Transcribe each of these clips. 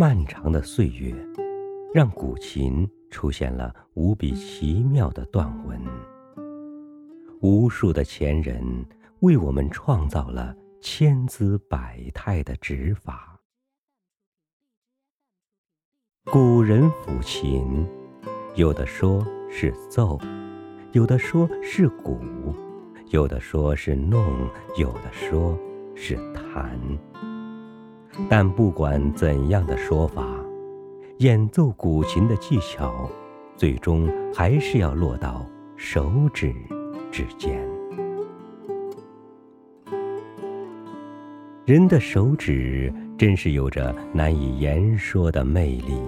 漫长的岁月，让古琴出现了无比奇妙的断纹。无数的前人为我们创造了千姿百态的指法。古人抚琴，有的说是奏，有的说是鼓，有的说是弄，有的说是弹。但不管怎样的说法，演奏古琴的技巧，最终还是要落到手指之间。人的手指真是有着难以言说的魅力，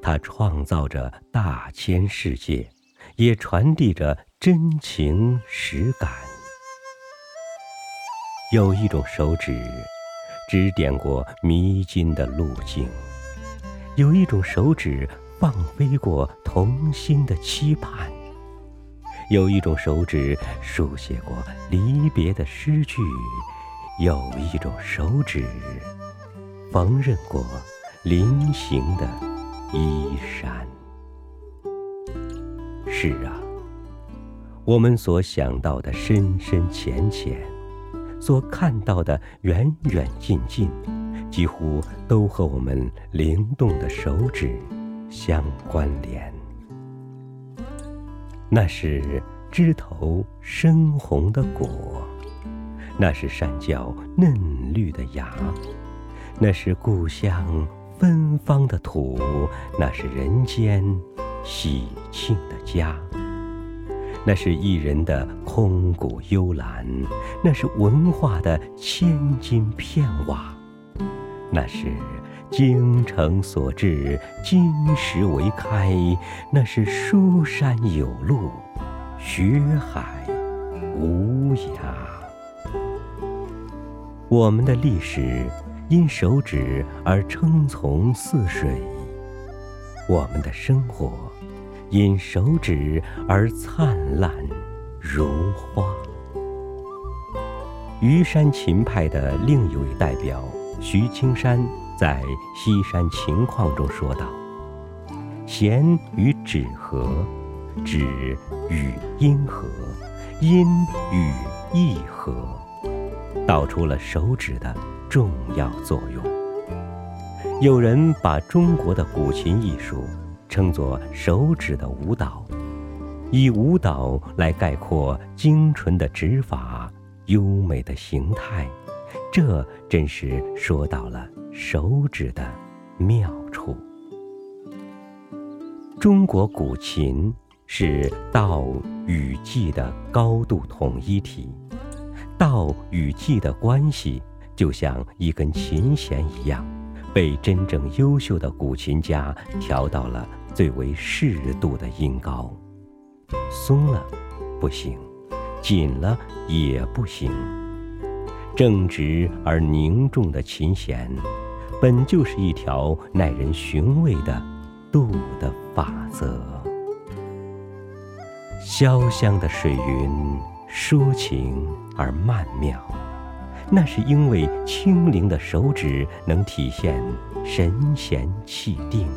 它创造着大千世界，也传递着真情实感。有一种手指。指点过迷津的路径，有一种手指放飞过童心的期盼，有一种手指书写过离别的诗句，有一种手指缝纫过临行的衣衫。是啊，我们所想到的深深浅浅。所看到的远远近近，几乎都和我们灵动的手指相关联。那是枝头深红的果，那是山脚嫩绿的芽，那是故乡芬芳的土，那是人间喜庆的家。那是艺人的空谷幽兰，那是文化的千金片瓦，那是精诚所至，金石为开，那是书山有路，学海无涯。我们的历史因手指而称从似水，我们的生活。因手指而灿烂如花。虞山琴派的另一位代表徐青山在《西山情况》中说道：“弦与指合，指与音合，音与意合，道出了手指的重要作用。”有人把中国的古琴艺术。称作手指的舞蹈，以舞蹈来概括精纯的指法、优美的形态，这真是说到了手指的妙处。中国古琴是道与技的高度统一体，道与技的关系就像一根琴弦一样，被真正优秀的古琴家调到了。最为适度的音高，松了不行，紧了也不行。正直而凝重的琴弦，本就是一条耐人寻味的度的法则。潇湘的水云，抒情而曼妙，那是因为轻灵的手指能体现神闲气定。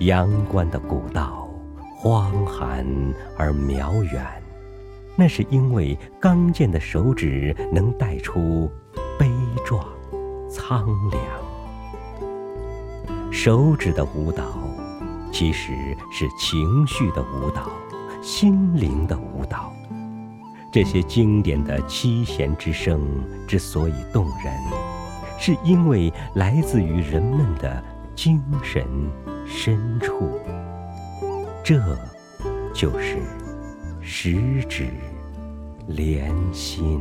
阳关的古道，荒寒而渺远，那是因为刚健的手指能带出悲壮、苍凉。手指的舞蹈，其实是情绪的舞蹈，心灵的舞蹈。这些经典的七弦之声之所以动人，是因为来自于人们的精神。深处，这就是十指连心。